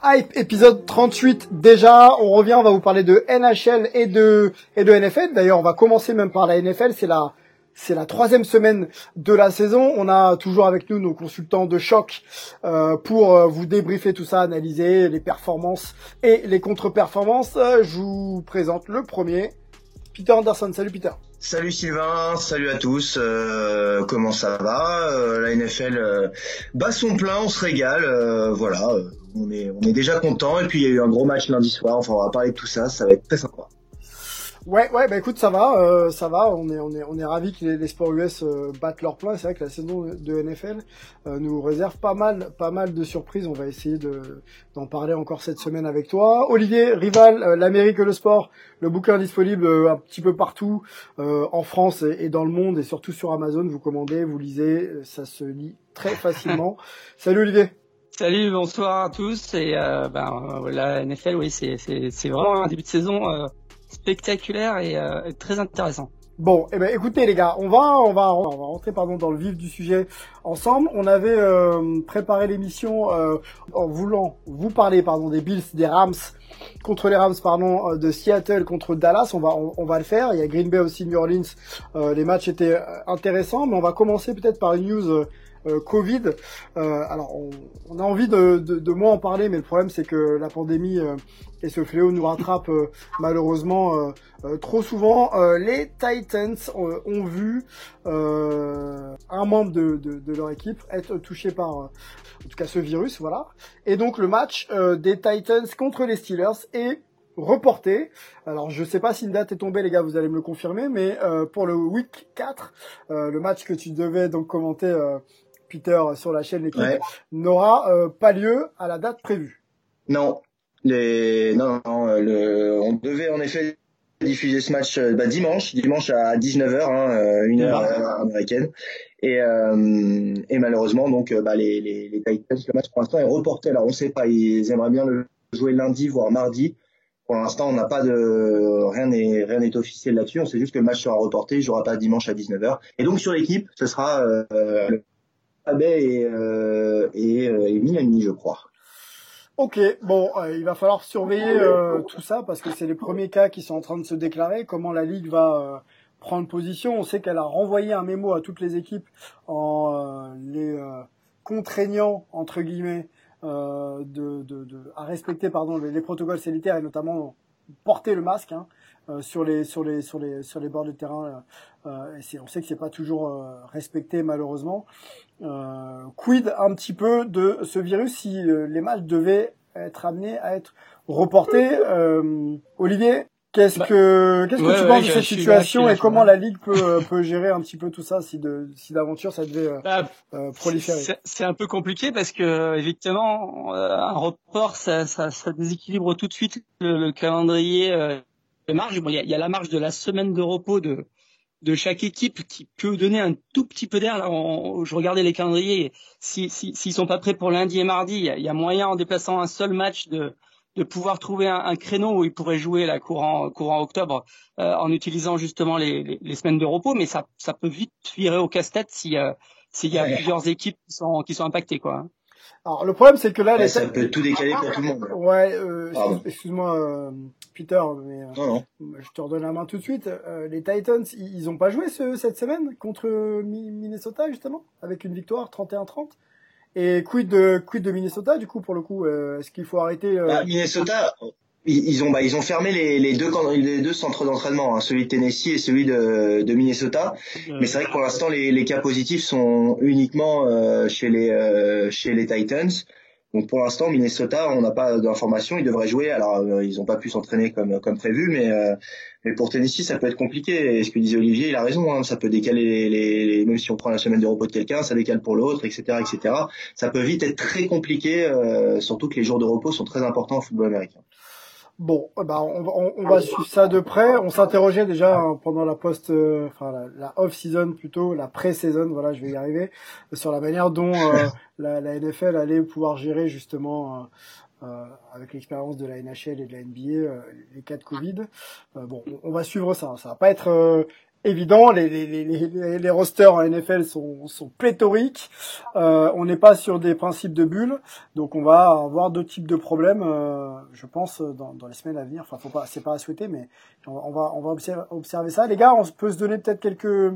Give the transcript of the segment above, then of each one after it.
Hype épisode 38 déjà, on revient, on va vous parler de NHL et de et de NFL. D'ailleurs, on va commencer même par la NFL, c'est la c'est la troisième semaine de la saison. On a toujours avec nous nos consultants de choc euh, pour euh, vous débriefer tout ça, analyser les performances et les contre-performances. Euh, je vous présente le premier, Peter Anderson. Salut Peter. Salut Sylvain, salut à tous. Euh, comment ça va? Euh, La NFL euh, bat son plein, on se régale. euh, voilà, euh, on est on est déjà content. Et puis il y a eu un gros match lundi soir. Enfin, on va parler de tout ça. Ça va être très sympa. Ouais, ouais, bah écoute, ça va, euh, ça va. On est, on est, on est ravis que les, les sports US euh, battent leur plein. C'est vrai que la saison de NFL euh, nous réserve pas mal, pas mal de surprises. On va essayer de d'en parler encore cette semaine avec toi, Olivier Rival, euh, l'Amérique et le sport, le bouquin disponible euh, un petit peu partout euh, en France et, et dans le monde et surtout sur Amazon. Vous commandez, vous lisez, ça se lit très facilement. Salut Olivier. Salut, bonsoir à tous. Et euh, ben, la NFL, oui, c'est c'est c'est vraiment un début de saison euh, spectaculaire et euh, très intéressant. Bon, eh ben écoutez les gars, on va on va on va rentrer pardon dans le vif du sujet ensemble. On avait euh, préparé l'émission euh, en voulant vous parler pardon des Bills, des Rams contre les Rams pardon euh, de Seattle contre Dallas. On va on, va le faire. Il y a Green Bay aussi, New Orleans. Les matchs étaient intéressants, mais on va commencer peut-être par une news. Euh, Covid. Euh, alors, on, a envie de, de, moins en parler, mais le problème c'est que la pandémie euh, et ce fléau nous rattrape euh, malheureusement trop souvent. Les Titans ont vu un membre de, leur équipe être touché par, en tout cas, ce virus, voilà. Et donc le match des Titans contre les Steelers est reporté. Alors je sais pas si une date est tombée les gars, vous allez me le confirmer, mais euh, pour le week 4, euh, le match que tu devais donc commenter Peter sur la chaîne l'équipe Ouais. n'aura euh, pas lieu à la date prévue. Non, les non, non, euh, le... on devait en effet diffuser ce match euh, bah, dimanche, dimanche à 19h, hein, euh, une heure euh, américaine. Et, euh, et malheureusement, donc, euh, bah, les, les, les Titans, le match pour l'instant est reporté. Alors, on sait pas, ils aimeraient bien le jouer lundi, voire mardi. Pour l'instant, on n'a pas de rien n'est rien n'est officiel là-dessus. On sait juste que le match sera reporté, il jouera pas dimanche à 19h. Et donc sur l'équipe, ce sera euh, le Et euh, euh, je crois. Ok, bon, euh, il va falloir surveiller euh, tout ça parce que c'est les premiers cas qui sont en train de se déclarer. Comment la ligue va prendre position? On sait qu'elle a renvoyé un mémo à toutes les équipes en les contraignant entre guillemets de, de- à respecter pardon les, les protocoles sanitaires et notamment porter le masque hein, euh, sur les sur les sur les sur les bords de terrain. euh, euh, et on sait que c'est pas toujours respecté malheureusement. Quid un petit peu de ce virus si les matchs devaient être amenés à être reportés. Olivier, qu'est-ce Bah, que qu'est-ce ouais, que tu ouais, penses de cette situation là, et comment là. la ligue peut euh, peut gérer un petit peu tout ça si de si d'aventure ça devait euh, Bah, euh, proliférer? c'est un peu compliqué parce que effectivement, euh, un report, ça, ça, ça déséquilibre tout de suite le, le calendrier euh, de marge. Bon, il y a, y a la marge de la semaine de repos de de chaque équipe qui peut donner un tout petit peu d'air. Je regardais les calendriers. Si s'ils si, sont pas prêts pour lundi et mardi, il y a, il y a moyen en déplaçant un seul match de de pouvoir trouver un, un créneau où ils pourraient jouer la courant courant octobre euh, en utilisant justement les, les, les semaines de repos. Mais ça ça peut vite virer au casse-tête si euh, s'il y a Ouais. plusieurs équipes qui sont qui sont impactées quoi. Alors le problème c'est que là Ouais, les ça peut tout décaler pour tout le monde. ouais euh, excuse-moi euh, Peter mais euh, Non, non. je te redonne la main tout de suite. Euh, les Titans ils, ils ont pas joué ce, cette semaine contre Mi- Minnesota justement avec une victoire 31-30. Et quid de quid de Minnesota du coup pour le coup euh, est-ce qu'il faut arrêter euh, Bah, Minnesota, ils, ont bah, ils ont fermé les, les deux les deux centres d'entraînement, hein, celui de Tennessee et celui de, de Minnesota. Mais c'est vrai que pour l'instant les, les cas positifs sont uniquement euh, chez les euh, chez les Titans. Donc pour l'instant Minnesota, on n'a pas d'informations. Ils devraient jouer. Alors euh, ils n'ont pas pu s'entraîner comme comme prévu, mais mais pour Tennessee ça peut être compliqué. Et ce que disait Olivier, il a raison. Hein, ça peut décaler les, les, même si on prend la semaine de repos de quelqu'un, ça décale pour l'autre, etc., etc. Ça peut vite être très compliqué, surtout que les jours de repos sont très importants au football américain. Bon, bah on, on, on, va suivre ça de près. On s'interrogeait déjà hein, pendant la post, euh, enfin la, off-season plutôt, la pré-saison, voilà, je vais y arriver, sur la manière dont euh, la, la, NFL allait pouvoir gérer justement, euh, avec l'expérience de la NHL et de la NBA, les cas de Covid. bon, on, va suivre ça. Ça va pas être évident. Les, les, les, les, rosters en NFL sont, sont pléthoriques. Euh, on n'est pas sur des principes de bulles, donc on va avoir deux types de problèmes, euh, je pense, dans, dans, les semaines à venir. Enfin, faut pas, c'est pas à souhaiter, mais on, va, on va observer, observer ça. Les gars, on peut se donner peut-être quelques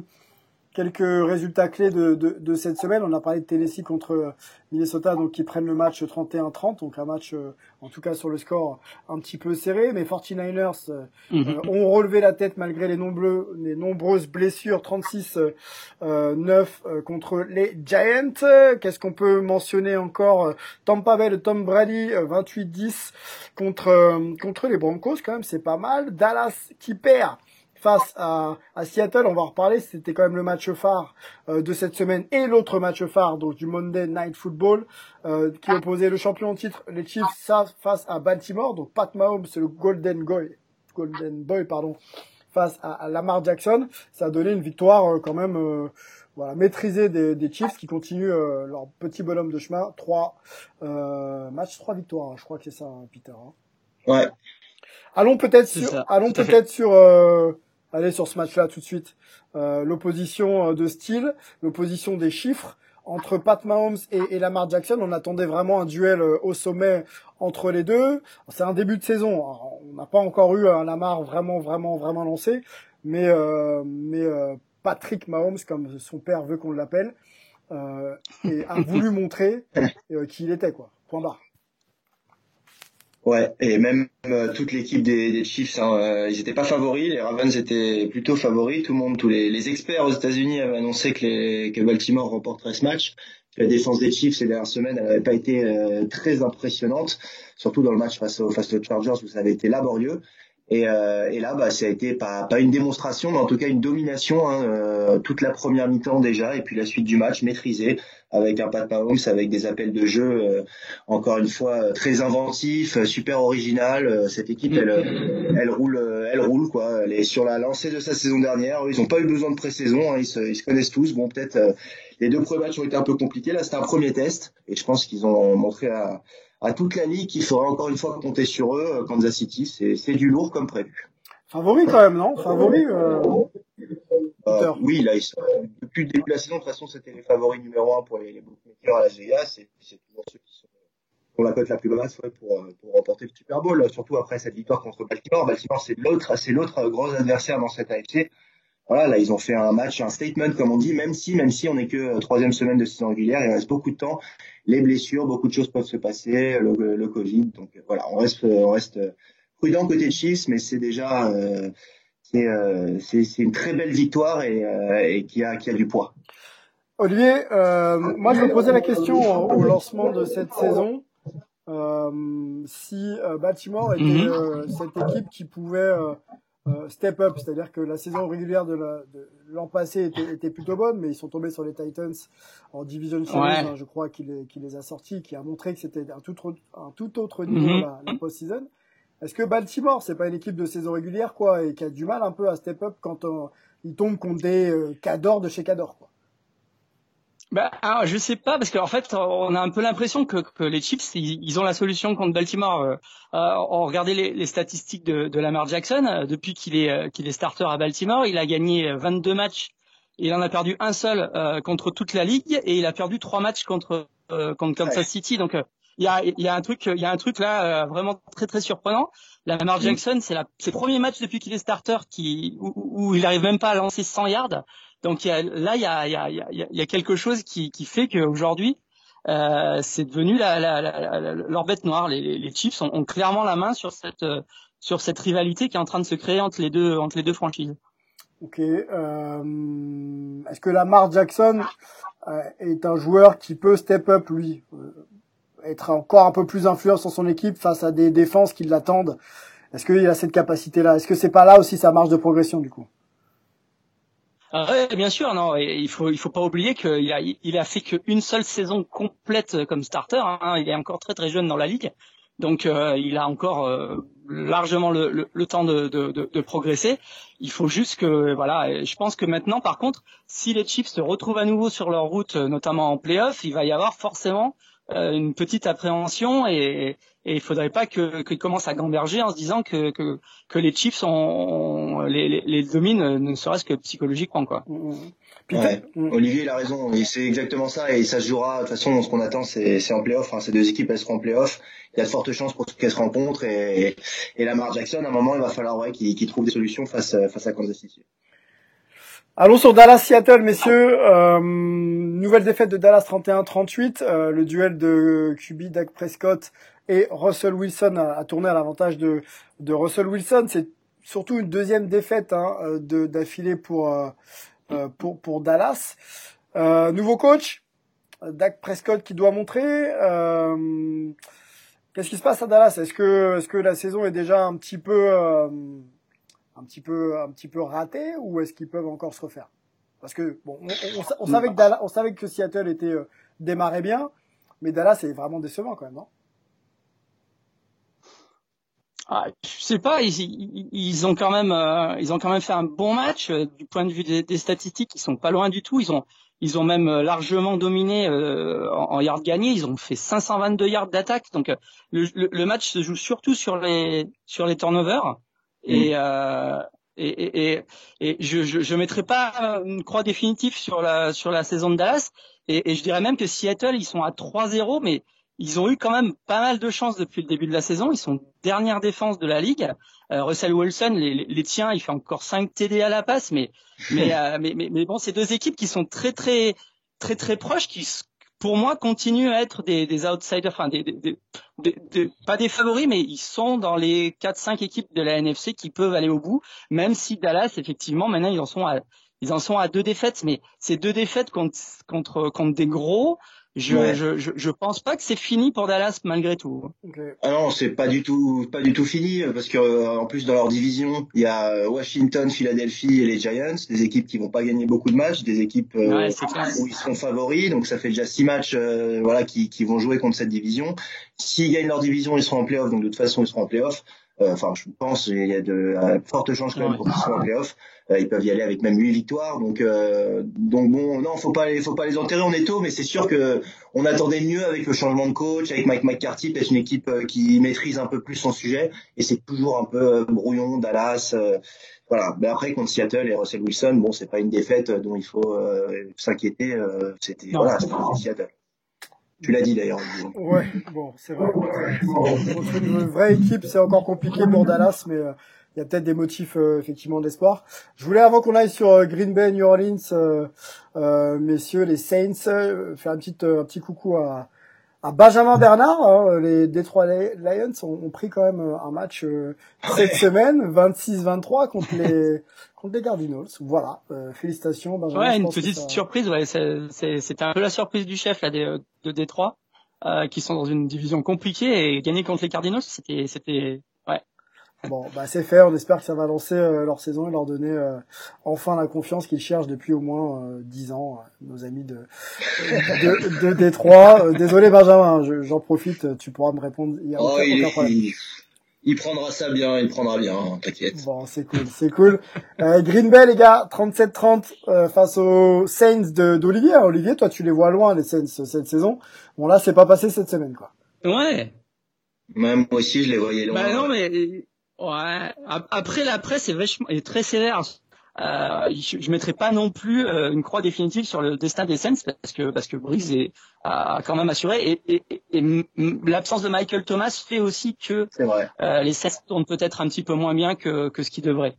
quelques résultats clés de, de, de, cette semaine. On a parlé de Tennessee contre Minnesota, donc qui prennent le match 31-30, donc un match, euh, en tout cas sur le score, un petit peu serré. Mais 49ers euh, mhm. euh, ont relevé la tête malgré les, nombreux, les nombreuses blessures, 36-9 contre les Giants. Qu'est-ce qu'on peut mentionner encore Tampa Bay Tom Brady, 28-10 contre contre les Broncos, quand même, c'est pas mal. Dallas qui perd face à, à, Seattle. On va en reparler. C'était quand même le match phare euh, de cette semaine et l'autre match phare donc du Monday Night Football euh, qui opposait le champion en titre, les Chiefs, face à Baltimore. Donc Pat Mahomes, c'est le Golden Boy, Golden Boy pardon, face à, Lamar Jackson. Ça a donné une victoire euh, quand même. Euh, voilà, maîtrisée des, des, Chiefs qui continuent leur petit bonhomme de chemin. Trois matchs, trois victoires. Hein. Je crois que c'est ça, hein, Peter. Hein. Ouais. Allons peut-être sur, allons peut-être sur Allez sur ce match-là tout de suite. Euh, l'opposition euh, de style, l'opposition des chiffres entre Pat Mahomes et, et, Lamar Jackson. On attendait vraiment un duel euh, au sommet entre les deux. C'est un début de saison. on n'a pas encore eu un Lamar vraiment, vraiment, vraiment lancé, mais mais Patrick Mahomes, comme son père veut qu'on l'appelle, a voulu montrer qui il était quoi. Point barre. Ouais, et même euh, toute l'équipe des, des, Chiefs, hein, euh, ils étaient pas favoris, les Ravens étaient plutôt favoris. Tout le monde, tous les, les experts aux États-Unis avaient annoncé que, les, que Baltimore remporterait ce match. La défense des Chiefs ces dernières semaines, elle n'avait pas été euh, très impressionnante, surtout dans le match face, au, face aux Chargers où ça avait été laborieux. Et, euh, et, là, bah, ça a été pas, pas une démonstration, mais en tout cas une domination hein, euh, toute la première mi-temps déjà, et puis la suite du match maîtrisée avec un Pat Mahomes, avec des appels de jeu euh, encore une fois très inventifs, super original. Cette équipe, elle, elle roule, elle roule quoi. Elle est sur la lancée de sa saison dernière. Ils n'ont pas eu besoin de pré-saison, hein, ils, se, ils, se, connaissent tous. Bon, peut-être les deux premiers matchs ont été un peu compliqués. Là, c'était un premier test, et je pense qu'ils ont montré à à toute la ligue qu'il faudra encore une fois compter sur eux. Euh, Kansas City, c'est du lourd comme prévu. Favori quand même, non? Favori euh... euh, Oui, là, ils sont, depuis le début de la saison, de toute façon, c'était les favoris numéro un pour les, les bookmakers à la Vegas. Et c'est toujours ceux qui sont pour la cote la plus basse ouais, pour, euh, pour remporter le Super Bowl, surtout après cette victoire contre Baltimore. Baltimore, c'est l'autre, c'est l'autre gros adversaire dans cette AFC. Voilà, là, ils ont fait un match, un statement, comme on dit, même si, même si on n'est que troisième semaine de saison régulière, il reste beaucoup de temps les blessures, beaucoup de choses peuvent se passer, le, le Covid. Donc voilà, on reste, on reste prudent côté de Chiefs, mais c'est déjà euh, euh, c'est c'est une très belle victoire et, euh, et qui a qui a du poids. Olivier, euh, moi je me posais la question au lancement de cette saison euh, si Baltimore était mhm. cette équipe qui pouvait euh, step up, c'est-à-dire que la saison régulière de l'an passé était, était, plutôt bonne, mais ils sont tombés sur les Titans en division series, hein, je crois qu'il les, les, a sortis, qui a montré que c'était un tout, un tout autre niveau mhm. la, la post-season. Est-ce que Baltimore, c'est pas une équipe de saison régulière, quoi, et qui a du mal un peu à step up quand on, il tombe contre des euh, Cador de chez Cador, quoi? Bah, alors, je sais pas parce qu'en fait, on a un peu l'impression que, que, les Chiefs, ils, ont la solution contre Baltimore. Euh, euh on regardait les, les, statistiques de, de, Lamar Jackson euh, depuis qu'il est euh, qu'il est starter à Baltimore, il a gagné 22 matchs. Il en a perdu un seul contre toute la ligue et il a perdu trois matchs contre contre Kansas City. Donc il y a, y a un truc il y a un truc là vraiment très très surprenant. Lamar. Jackson, c'est ses premiers matchs depuis qu'il est starter qui où, où il arrive même pas à lancer 100 yards. Donc là, il y a, y, a, y a, quelque chose qui, qui fait qu'aujourd'hui, euh, c'est devenu la, la, la, leur bête noire. Les, les Chiefs ont, ont, clairement la main sur cette sur cette rivalité qui est en train de se créer entre les deux entre les deux franchises. Ok. Euh, Est-ce que Lamar Jackson euh, est un joueur qui peut step up lui, euh, être encore un peu plus influent sur son équipe face à des défenses qui l'attendent Est-ce qu'il a cette capacité-là? Est-ce que c'est pas là aussi sa marge de progression du coup? Ah bien sûr, non. il faut il faut pas oublier qu'il a fait qu'une seule saison complète comme starter. Hein. Il est encore très très jeune dans la ligue, donc euh, il a encore euh, largement le, temps de, progresser. Il faut juste que voilà. Je pense que maintenant, par contre, si les Chiefs se retrouvent à nouveau sur leur route, notamment en playoff, il va y avoir forcément une petite appréhension et, et il faudrait pas que qu'ils commencent à gamberger en se disant que que, que les Chiefs sont les, les, les dominent ne serait-ce que psychologiquement quoi. Mmh, mmh. Ouais. Mmh. Olivier il a raison, c'est exactement ça et ça se jouera de toute façon ce qu'on attend c'est c'est en playoff, hein. ces deux équipes elles seront en playoff, il y a de fortes chances pour qu'elles se rencontrent et et Lamar Jackson à un moment il va falloir ouais qu'il qu'il trouve des solutions face face à Kansas City. Allons sur Dallas-Seattle, messieurs. Euh, nouvelle défaite de Dallas 31-38. Euh, le duel de QB Dak Prescott et Russell Wilson a, tourné à l'avantage de, de Russell Wilson. C'est surtout une deuxième défaite hein, de, d'affilée pour, euh, euh pour, pour Dallas. Euh, nouveau coach, Dak Prescott qui doit montrer. Euh, qu'est-ce qui se passe à Dallas? Est-ce que, est-ce que la saison est déjà un petit peu un petit peu un petit peu raté ou est-ce qu'ils peuvent encore se refaire? Parce que bon, on, savait que Dallas, on savait que Seattle était euh, démarré bien, mais Dallas est vraiment décevant quand même, non? Ah, je sais pas, ils, ils, ont quand même, euh, ils ont quand même fait un bon match euh, du point de vue des, statistiques. Ils sont pas loin du tout. Ils ont, ils ont même largement dominé en, en, yards gagnés. Ils ont fait 522 yards d'attaque. Donc le, le, match se joue surtout sur les, sur les turnovers. Et, mm. euh, et, et, et, je, je, je mettrai pas une croix définitive sur la sur la saison de Dallas. Et, et je dirais même que Seattle, ils sont à 3-0, mais ils ont eu quand même pas mal de chances depuis le début de la saison. Ils sont dernière défense de la ligue. Euh, Russell Wilson, les, les, tiens, il fait encore 5 TD à la passe, mais mais, euh, mais, mais, mais bon, c'est deux équipes qui sont très très très très proches, qui pour moi, continuent à être des, des outsiders, enfin des, des, des, pas des favoris, mais ils sont dans les 4-5 équipes de la NFC qui peuvent aller au bout, même si Dallas, effectivement, maintenant ils en sont à, ils en sont à deux défaites, mais ces deux défaites contre, contre, contre des gros, je, je, je, je, pense pas que c'est fini pour Dallas malgré tout. Ah non, c'est pas du tout pas du tout fini parce que euh, en plus dans leur division, il y a euh, Washington, Philadelphie et les Giants, des équipes qui vont pas gagner beaucoup de matchs, des équipes euh, où ils seront favoris, donc ça fait déjà six matchs voilà qui, qui vont jouer contre cette division. S'ils gagnent leur division, ils seront en playoff, donc de toute façon ils seront en playoff. Enfin, je pense il y a de fortes chances quand même pour qu'ils soient en playoff. Euh, ils peuvent y aller avec même huit victoires. Donc, euh, donc bon, non, faut pas, faut pas les enterrer. On est tôt, mais c'est sûr que on attendait mieux avec le changement de coach, avec Mike McCarthy, peut-être une équipe euh, qui maîtrise un peu plus son sujet. Et c'est toujours un peu brouillon, Dallas. voilà. Mais après contre Seattle et Russell Wilson, bon, c'est pas une défaite dont il faut s'inquiéter. c'était voilà, Seattle. Tu l'as dit d'ailleurs. Ouais, bon, c'est vrai. une vraie équipe, c'est encore compliqué pour Dallas, mais il y a peut-être des motifs euh, effectivement d'espoir. Je voulais avant qu'on aille sur euh, Green Bay, New Orleans, euh, messieurs les Saints, faire un petit un petit coucou à, à Benjamin Bernard. Hein, les Detroit Lions ont, pris quand même un match cette semaine, 26-23 contre les contre les Cardinals. Voilà, félicitations Benjamin. Ouais, une petite surprise. Ouais, c'était un peu la surprise du chef là de, de Détroit. qui sont dans une division compliquée et gagner contre les Cardinals, c'était c'était Bon, bah c'est fait. On espère que ça va lancer euh, leur saison et leur donner euh, enfin la confiance qu'ils cherchent depuis au moins euh, dix ans, nos amis de de, de Détroit. désolé Benjamin, j'en profite. Tu pourras me répondre. Il, y a oh, il, il, prendra ça bien, il prendra bien, hein, t'inquiète. Bon, c'est cool, c'est cool. Green Bay les gars, 37-30 face aux Saints d'Olivier. Olivier, toi tu les vois loin les Saints cette saison. Bon là, c'est pas passé cette semaine quoi. Ouais. Même moi aussi, je les voyais loin. Bah non, mais Ouais. Après, la presse est vachement, est très sévère. Euh, je, je mettrai pas non plus euh, une croix définitive sur le destin des Saints parce que parce que Breeze est, a quand même assuré et, et, et, l'absence de Michael Thomas fait aussi que. Euh, les Saints tournent peut-être un petit peu moins bien que, que ce qu'ils devraient.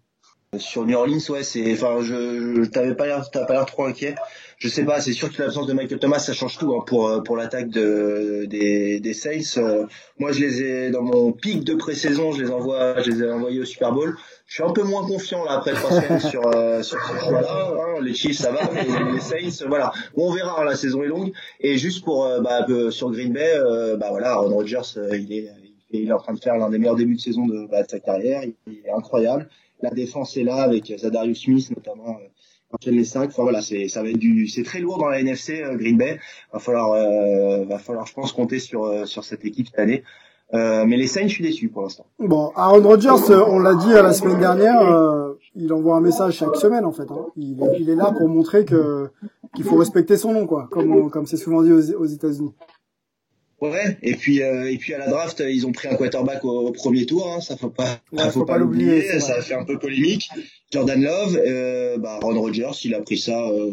Sur New Orleans, ouais, c'est, enfin, je, je t'avais pas l'air, t'as pas l'air trop inquiet. Je sais pas, c'est sûr que l'absence de Michael Thomas, ça change tout hein, pour euh, pour l'attaque de des des Saints. Euh, moi, je les ai dans mon pic de pré-saison, je les envoie, je les ai envoyés au Super Bowl. Je suis un peu moins confiant là après trois semaines sur euh, sur ce choix-là. Hein. Les Chiefs, ça va, les Saints, voilà. Bon, on verra. Hein, la saison est longue. Et juste pour bah, sur Green Bay, bah voilà, Aaron Rodgers, il est il est en train de faire l'un des meilleurs débuts de saison de, bah, de sa carrière. Il est incroyable la défense est là avec Zadarius Smith notamment quand les 5. Enfin voilà, c'est ça va être du c'est très lourd dans la NFC euh, Green Bay. Va falloir euh, va falloir je pense compter sur euh, sur cette équipe cette année. Euh, mais les Saints, je suis déçu pour l'instant. Bon, Aaron Rodgers, on l'a dit la semaine dernière, il envoie un message chaque semaine en fait. Hein. Il, est là pour montrer que qu'il faut respecter son nom, quoi, comme comme c'est souvent dit aux, aux États-Unis. Ouais, et puis euh, et puis à la draft, ils ont pris un quarterback au, premier tour, hein, ça faut pas, faut, pas, l'oublier, ça a fait un peu polémique. Jordan Love, euh, bah Ron Rodgers, il a pris ça euh,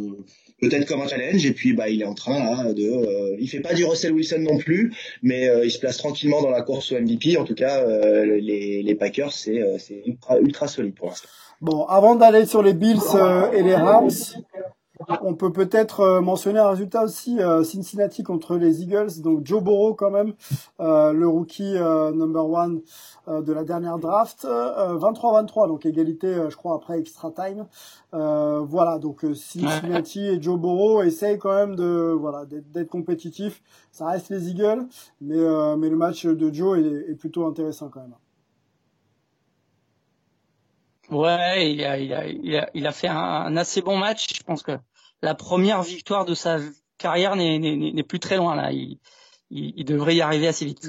peut-être comme un challenge et puis bah il est en train là de, euh, il fait pas du Russell Wilson non plus, mais euh, il se place tranquillement dans la course au MVP. En tout cas, les, les Packers c'est c'est ultra ultra solide pour l'instant. Bon, avant d'aller sur les Bills et les Rams, on peut peut-être euh, mentionner un résultat aussi, euh, Cincinnati contre les Eagles, donc Joe Burrow quand même, euh, le rookie number one de la dernière draft, 23-23, donc égalité, je crois, après extra time. voilà, donc Cincinnati et Joe Burrow essayent quand même de voilà d'être compétitifs. Ça reste les Eagles, mais mais le match de Joe est, est plutôt intéressant quand même. Ouais, il a, il a, il a, il a fait un, assez bon match. Je pense que la première victoire de sa carrière n'est plus très loin là. Il, il, devrait y arriver assez vite.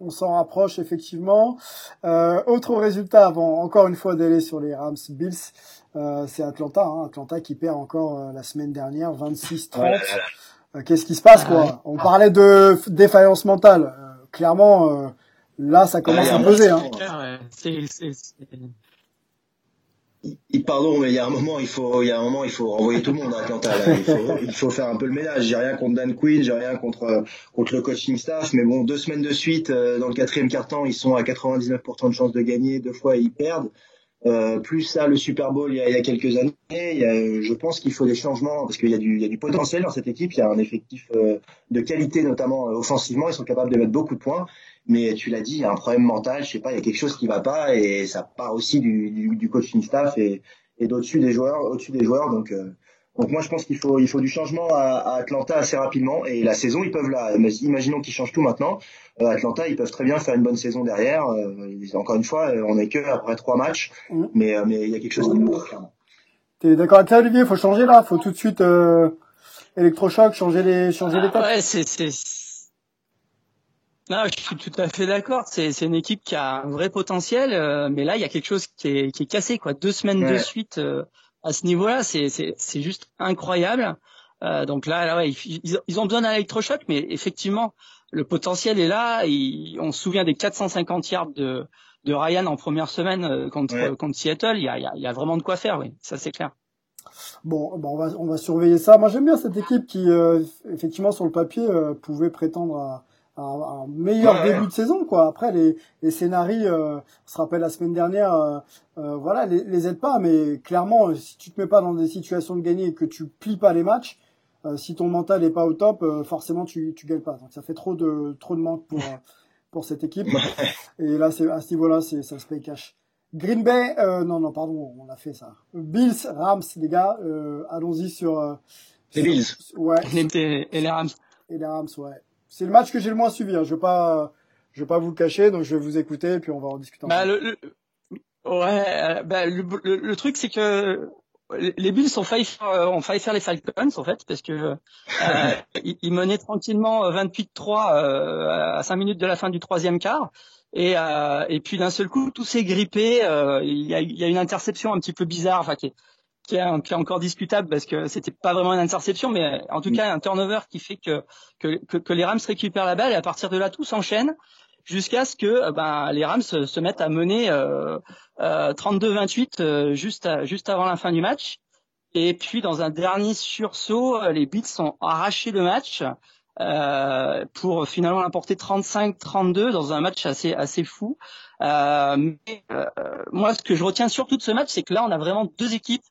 on, s'en rapproche effectivement. Euh, autre résultat avant encore une fois d'aller sur les Rams Bills, euh, c'est Atlanta. Hein. Atlanta qui perd encore euh, la semaine dernière 26-30. Euh, qu'est-ce qui se passe quoi? On parlait de défaillance mentale. Euh, clairement, là ça commence à peser. Hein. Pardon, mais il y a un moment, il faut, il y a un moment, il faut renvoyer tout le monde à Atlanta. Là. Il, faut, il faut faire un peu le ménage. J'ai rien contre Dan Quinn, j'ai rien contre contre le coaching staff, mais bon, deux semaines de suite, euh, dans le quatrième quart-temps, ils sont à 99% de chance de gagner. Deux fois, ils perdent. Euh, plus ça, le Super Bowl, il y a, il y a quelques années, il y a, je pense qu'il faut des changements parce qu'il y a du, il y a du potentiel dans cette équipe. Il y a un effectif euh, de qualité, notamment euh, offensivement. Ils sont capables de mettre beaucoup de points mais tu l'as dit, il y a un problème mental, je sais pas, il y a quelque chose qui va pas et ça part aussi du, du, du coaching staff et, et d'au-dessus des joueurs, au-dessus des joueurs. Donc, euh, donc moi je pense qu'il faut, il faut du changement à, à, Atlanta assez rapidement et la saison ils peuvent là. Imaginons qu'ils changent tout maintenant. Euh, Atlanta ils peuvent très bien faire une bonne saison derrière. Euh, encore une fois, on est que après trois matchs, mm. mais mais il y a quelque chose qui nous clairement. T'es d'accord avec ça Olivier? Il faut changer là, faut tout de suite électrochoc, changer les changer les Ouais, c'est c'est non, je suis tout à fait d'accord. C'est, c'est une équipe qui a un vrai potentiel, euh, mais là, il y a quelque chose qui est, qui est cassé. Quoi. Deux semaines de suite euh, à ce niveau-là, c'est, c'est, c'est juste incroyable. Euh, donc là, là ouais, ils, ils, ont besoin d'un électrochoc, mais effectivement, le potentiel est là. on se souvient des 450 yards de, de Ryan en première semaine euh, contre, contre Seattle. Il y a, il y a vraiment de quoi faire, oui, ça c'est clair. Bon, bon on, va, on va surveiller ça. Moi, j'aime bien cette équipe qui, effectivement, sur le papier, pouvait prétendre à un, meilleur début de saison quoi. Après les les scénarios euh, on se rappelle la semaine dernière euh, euh, voilà les, les aide pas mais clairement si tu te mets pas dans des situations de gagner et que tu plies pas les matchs si ton mental est pas au top forcément tu tu gagnes pas. Donc ça fait trop de trop de manque pour pour cette équipe. Et là c'est à ce niveau là c'est ça se paye cash. Green Bay non non pardon on a fait ça. Bills Rams les gars allons-y sur les Bills. ouais. Et les Rams. Et les Rams ouais c'est le match que j'ai le moins suivi. Hein. Je vais pas, je vais pas vous le cacher, donc je vais vous écouter et puis on va en discuter. Bah, le, ouais, euh, bah, le, le, truc c'est que les Bills ont failli, faire, euh, ont failli faire les Falcons en fait parce que euh, ils, menaient tranquillement 28-3 euh, à 5 minutes de la fin du troisième quart. Et, euh, et puis d'un seul coup, tout s'est grippé. Il y, a, y, a, une interception un petit peu bizarre, enfin qui est, qui est, qui est encore discutable parce que c'était pas vraiment une interception, mais en tout mm. cas un turnover qui fait que, que, que, les Rams récupèrent la balle et à partir de là tout s'enchaîne jusqu'à ce que euh, ben, les Rams se, mettent à mener euh, euh, 32-28 euh, juste, juste avant la fin du match. Et puis dans un dernier sursaut, les Beats ont arraché le match euh, pour finalement l'emporter 35-32 dans un match assez assez fou. Euh, mais, euh, moi, ce que je retiens surtout de ce match, c'est que là, on a vraiment deux équipes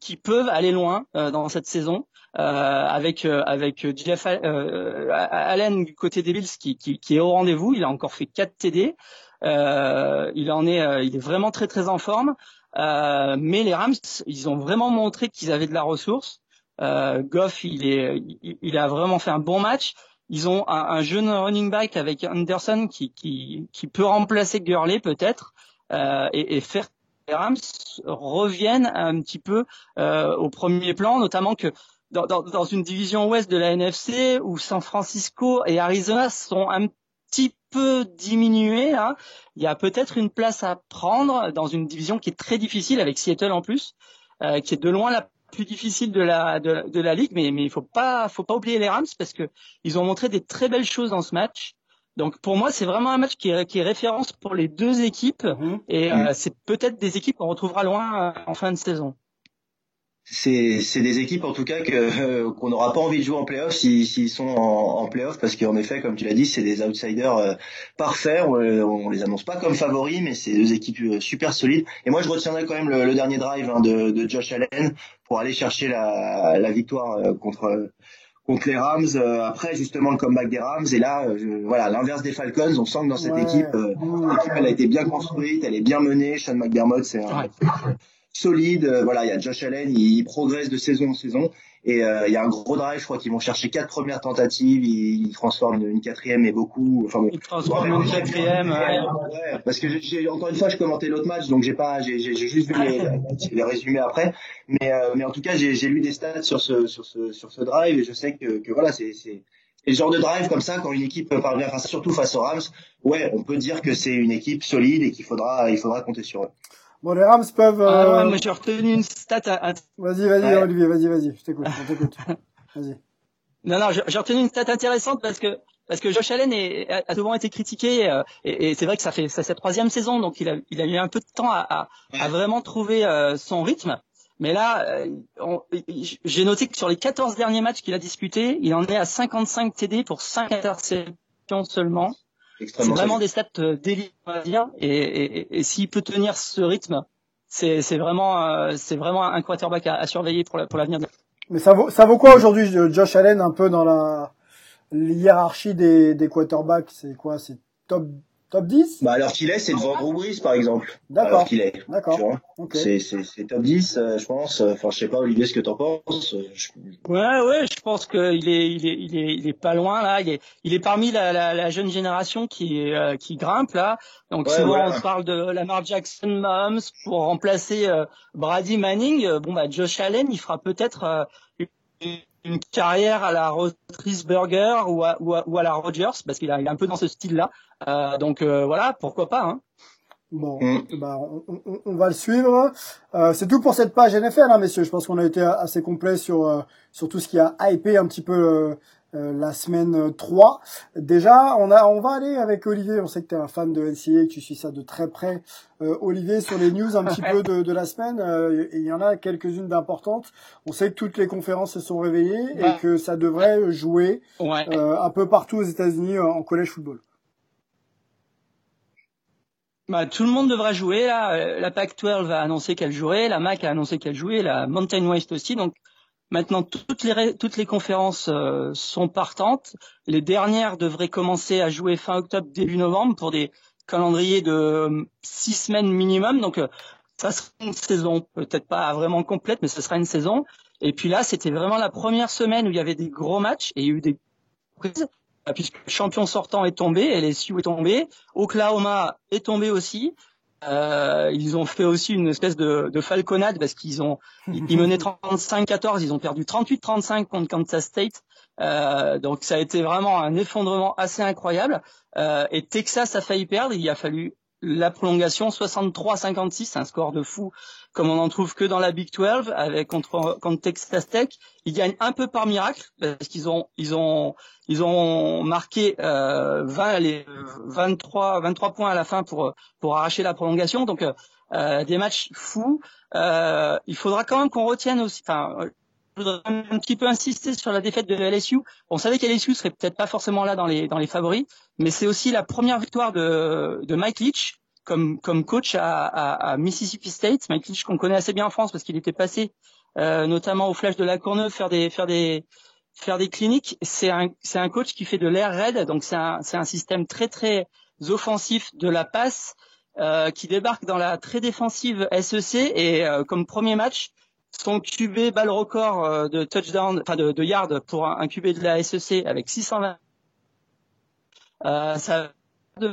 qui peuvent aller loin dans cette saison. avec avec Jeff Allen du côté des Bills qui, qui, qui est au rendez-vous. Il a encore fait 4 TD. il en est il est vraiment très très en forme. mais les Rams, ils ont vraiment montré qu'ils avaient de la ressource. Euh, Goff, il, est, il, a vraiment fait un bon match. Ils ont un, jeune running back avec Anderson qui, qui, qui peut remplacer Gurley peut-être euh, et, et, faire les Rams reviennent un petit peu euh, au premier plan, notamment que dans, dans, dans, une division ouest de la NFC où San Francisco et Arizona sont un petit peu diminués, hein, il y a peut-être une place à prendre dans une division qui est très difficile avec Seattle en plus, euh, qui est de loin la plus difficile de la de, de la ligue, mais mais il faut pas faut pas oublier les Rams parce que ils ont montré des très belles choses dans ce match. Donc pour moi, c'est vraiment un match qui est, qui est référence pour les deux équipes. Mhm. et euh, c'est peut-être des équipes qu'on retrouvera loin euh, en fin de saison. C'est c'est des équipes en tout cas que euh, qu'on n'aura pas envie de jouer en playoff s'ils s'ils sont en, en playoff. Parce qu'en effet comme tu l'as dit c'est des outsiders euh, parfaits. On, on, les annonce pas comme favoris mais c'est deux équipes euh, super solides. Et moi je retiendrai quand même le, le dernier drive hein, de, de Josh Allen pour aller chercher la, la victoire contre contre les Rams après justement le comeback des Rams. Et là voilà l'inverse des Falcons on sent que dans cette équipe l'équipe elle a été bien construite elle est bien menée. Sean McDermott c'est un, solide. Euh, voilà, il y a Josh Allen, il, progresse de saison en saison. Et euh, il y a un gros drive, je crois qu'ils vont chercher quatre premières tentatives, ils, ils transforment une, quatrième et beaucoup. Enfin, ils transforment une quatrième. Ouais. parce que j'ai encore une fois, je commentais l'autre match, donc j'ai pas, j'ai juste vu les, les, résumés après. Mais euh, mais en tout cas, j'ai lu des stats sur ce sur ce sur ce drive et je sais que, que voilà, c'est c'est le genre de drive comme ça, quand une équipe parvient, enfin, surtout face aux Rams, ouais, on peut dire que c'est une équipe solide et qu'il faudra, il faudra compter sur eux. Bon, les Rams peuvent. Ah ouais, euh, moi j'ai retenu une stat. À... Vas-y, vas-y, Olivier, vas-y, vas-y, je t'écoute, je t'écoute. vas-y. Non, non, j'ai retenu une stat intéressante parce que parce que Josh Allen est, a souvent été critiqué euh, et, et c'est vrai que ça fait ça, sa troisième saison, donc il a il a eu un peu de temps à, à, à vraiment trouver euh, son rythme. Mais là, j'ai noté que sur les 14 derniers matchs qu'il a disputés, il en est à 55 TD pour 5 interceptions seulement. C'est vraiment des stats euh, d'élite, on va dire. Et, et, et s'il peut tenir ce rythme, c'est vraiment, euh, c'est vraiment un quarterback à, à surveiller pour l'avenir. La, Mais ça vaut, ça vaut quoi aujourd'hui, Josh Allen, un peu dans la hiérarchie des, des quarterbacks? C'est quoi? C'est top Top 10 Bah alors qu'il est, c'est devant Drew Brees par exemple. D'accord. Alors qu'il est. D'accord. C'est c'est top 10, euh, je pense. Enfin, je sais pas Olivier ce que t'en penses. Ouais ouais, je pense qu'il est il est il est il est pas loin là. Il est il est parmi la la, la jeune génération qui euh, qui grimpe là. Donc souvent on parle de Lamar Jackson Mahomes pour remplacer euh, Brady Manning. Bon bah Josh Allen, il fera peut-être une carrière à la Roethlisberger ou à, ou à, ou à la Rogers parce qu'il a, il est un peu dans ce style-là. Euh, donc euh, voilà, pourquoi pas. Hein. Bon, bah, on, on, on, va le suivre. Euh, c'est tout pour cette page NFL, hein, messieurs. Je pense qu'on a été assez complet sur euh, sur tout ce qui a hypé un petit peu euh, euh, la semaine 3. Déjà, on a, on va aller avec Olivier. On sait que tu es un fan de NCA et que tu suis ça de très près. Euh, Olivier, sur les news un petit peu de, de la semaine, euh, il y en a quelques-unes d'importantes. On sait que toutes les conférences se sont réveillées et que ça devrait jouer un peu partout aux États-Unis en collège football. Bah, tout le monde devra jouer là. La Pac-12 a annoncé qu'elle jouerait, la MAC a annoncé qu'elle jouait, la Mountain West aussi. Donc Maintenant, toutes les, toutes les conférences euh, sont partantes. Les dernières devraient commencer à jouer fin octobre, début novembre pour des calendriers de euh, six semaines minimum. Donc, euh, ça sera une saison, peut-être pas vraiment complète, mais ce sera une saison. Et puis là, c'était vraiment la première semaine où il y avait des gros matchs et il y a eu des prises puisque le champion sortant est tombé, LSU est tombé, Oklahoma est tombé aussi. Euh, ils ont fait aussi une espèce de, de falconade parce qu'ils ont ils, menaient 35-14, ils ont perdu 38-35 contre Kansas State. Euh, donc ça a été vraiment un effondrement assez incroyable. Euh, et Texas a failli perdre. Il a fallu la prolongation 63-56, un score de fou comme on n'en trouve que dans la Big 12 avec contre, contre Texas Tech. Ils gagnent un peu par miracle parce qu'ils ont ils ont ils ont marqué euh, 20 les 23 23 points à la fin pour pour arracher la prolongation. Donc euh, des matchs fous. Euh, il faudra quand même qu'on retienne aussi. Enfin, voudrais un petit peu insister sur la défaite de LSU. On savait qu'LSU serait peut-être pas forcément là dans les dans les favoris, mais c'est aussi la première victoire de de Mike Leach comme comme coach à, à, Mississippi State. Mike Leach qu'on connaît assez bien en France parce qu'il était passé euh, notamment au Flash de la Courneuve faire des faire des faire des cliniques. C'est un un coach qui fait de l'air raid, donc c'est un un système très très offensif de la passe euh, qui débarque dans la très défensive SEC et euh, comme premier match son QB balle record euh, de touchdown, enfin de, de yard pour un, un, QB de la SEC avec 620. Euh, ça de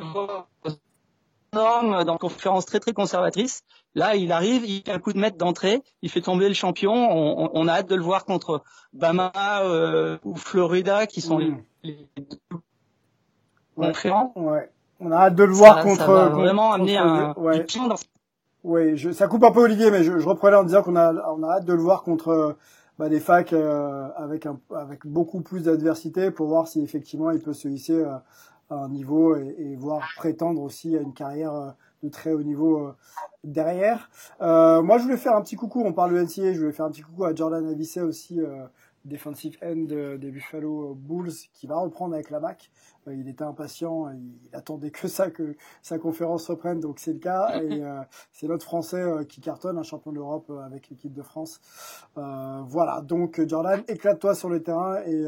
norme dans une conférence très très conservatrice. Là, il arrive, il fait un coup de maître d'entrée, il fait tomber le champion. On, on, a hâte de le voir contre Bama euh, ou Florida, qui sont les, les deux conférents. Ouais. On a hâte de le voir ça, contre. Ça va vraiment amener un ouais. dans oui, je, ça coupe un peu Olivier, mais je, je reprenais en disant qu'on a, on a hâte de le voir contre bah, des facs euh, avec, un, avec beaucoup plus d'adversité pour voir si effectivement il peut se hisser euh, à un niveau et, et, voir prétendre aussi à une carrière euh, de très haut niveau euh, derrière. moi, je voulais faire un petit coucou, on parle de NCA, je voulais faire un petit coucou à Jordan Avicet aussi, defensive end des Buffalo Bulls, qui va reprendre avec la MAC. Euh, il était impatient, il, attendait que ça, que sa conférence reprenne, donc c'est le cas. Et euh, c'est l'autre Français euh, qui cartonne, un champion d'Europe avec l'équipe de France. voilà, donc Jordan, éclate-toi sur le terrain et,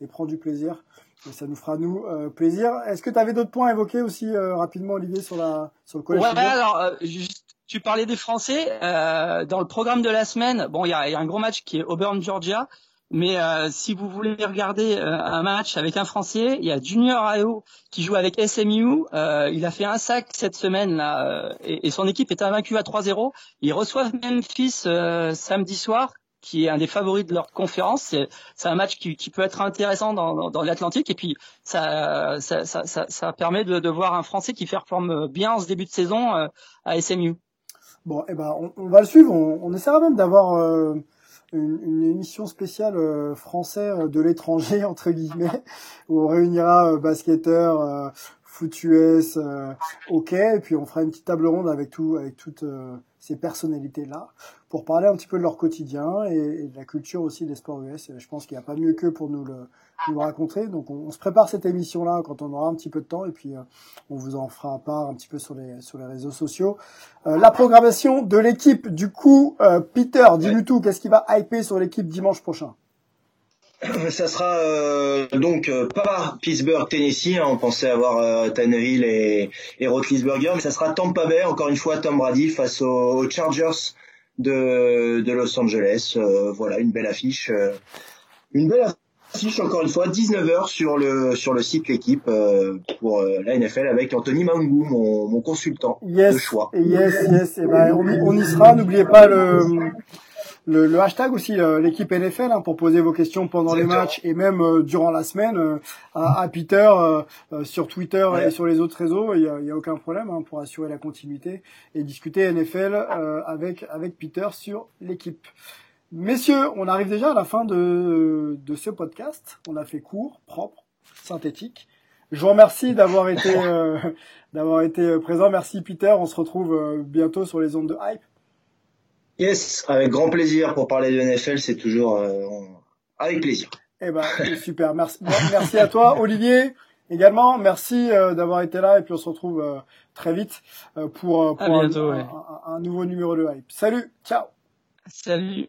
et prends du plaisir. Et ça nous fera nous plaisir. Est-ce que tu avais d'autres points à évoquer aussi rapidement, Olivier, sur la sur le collège Ouais, alors juste, tu parlais des Français dans le programme de la semaine. Bon, il y a, y a, un gros match qui est Auburn Georgia. Mais euh, si vous voulez regarder euh, un match avec un Français, il y a Junior Ayo qui joue avec SMU. Euh, il a fait un sac cette semaine là, et, et, son équipe est invaincue à 3-0. Ils reçoivent Memphis samedi soir, qui est un des favoris de leur conférence. C'est un match qui, qui, peut être intéressant dans, dans, dans l'Atlantique et puis ça, ça, ça, ça, permet de, de, voir un Français qui performe bien en ce début de saison à SMU. Bon, eh ben, on, on va le suivre. On, on essaiera même d'avoir une, émission spéciale euh, français euh, de l'étranger entre guillemets où on réunira euh, basketteurs, euh, foot US, hockey et puis on fera une petite table ronde avec tout avec toutes ces personnalités là pour parler un petit peu de leur quotidien et, et de la culture aussi des sports US. Et je pense qu'il n'y a pas mieux qu'eux pour nous le, nous raconter. Donc on, on, se prépare cette émission-là quand on aura un petit peu de temps et puis euh, on vous en fera part un petit peu sur les, sur les réseaux sociaux. Euh, la programmation de l'équipe, du coup, euh, Peter, dis-nous tout, qu'est-ce qui va hyper sur l'équipe dimanche prochain? Ça sera euh, donc euh, pas Pittsburgh, Tennessee. Hein, on pensait avoir euh, Tannehill et, et Roethlisberger, mais ça sera Tampa Bay. Encore une fois, Tom Brady face aux, Chargers de, de Los Angeles. Euh, voilà, une belle affiche. une belle affiche encore une fois 19h sur le sur le site l'équipe pour la NFL avec Anthony Mangou mon, mon consultant yes, de choix. Yes, yes. Et eh ben, on, on y sera. N'oubliez pas le le, le hashtag aussi euh, l'équipe NFL hein, pour poser vos questions pendant les matchs et même euh, durant la semaine euh, à, à, Peter sur Twitter et sur les autres réseaux. Il y a, y a, aucun problème hein, pour assurer la continuité et discuter NFL avec avec Peter sur l'équipe. Messieurs, on arrive déjà à la fin de, de ce podcast. On a fait court, propre, synthétique. Je vous remercie d'avoir été d'avoir été présent. Merci Peter. On se retrouve bientôt sur les ondes de hype. Yes, avec grand plaisir pour parler de NFL, c'est toujours euh, avec plaisir. Eh ben super, merci, merci à toi, Olivier. Également, merci euh, d'avoir été là et puis on se retrouve euh, très vite pour, pour un, un, nouveau numéro de hype. Salut, ciao. Salut.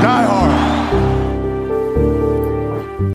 Die Hard.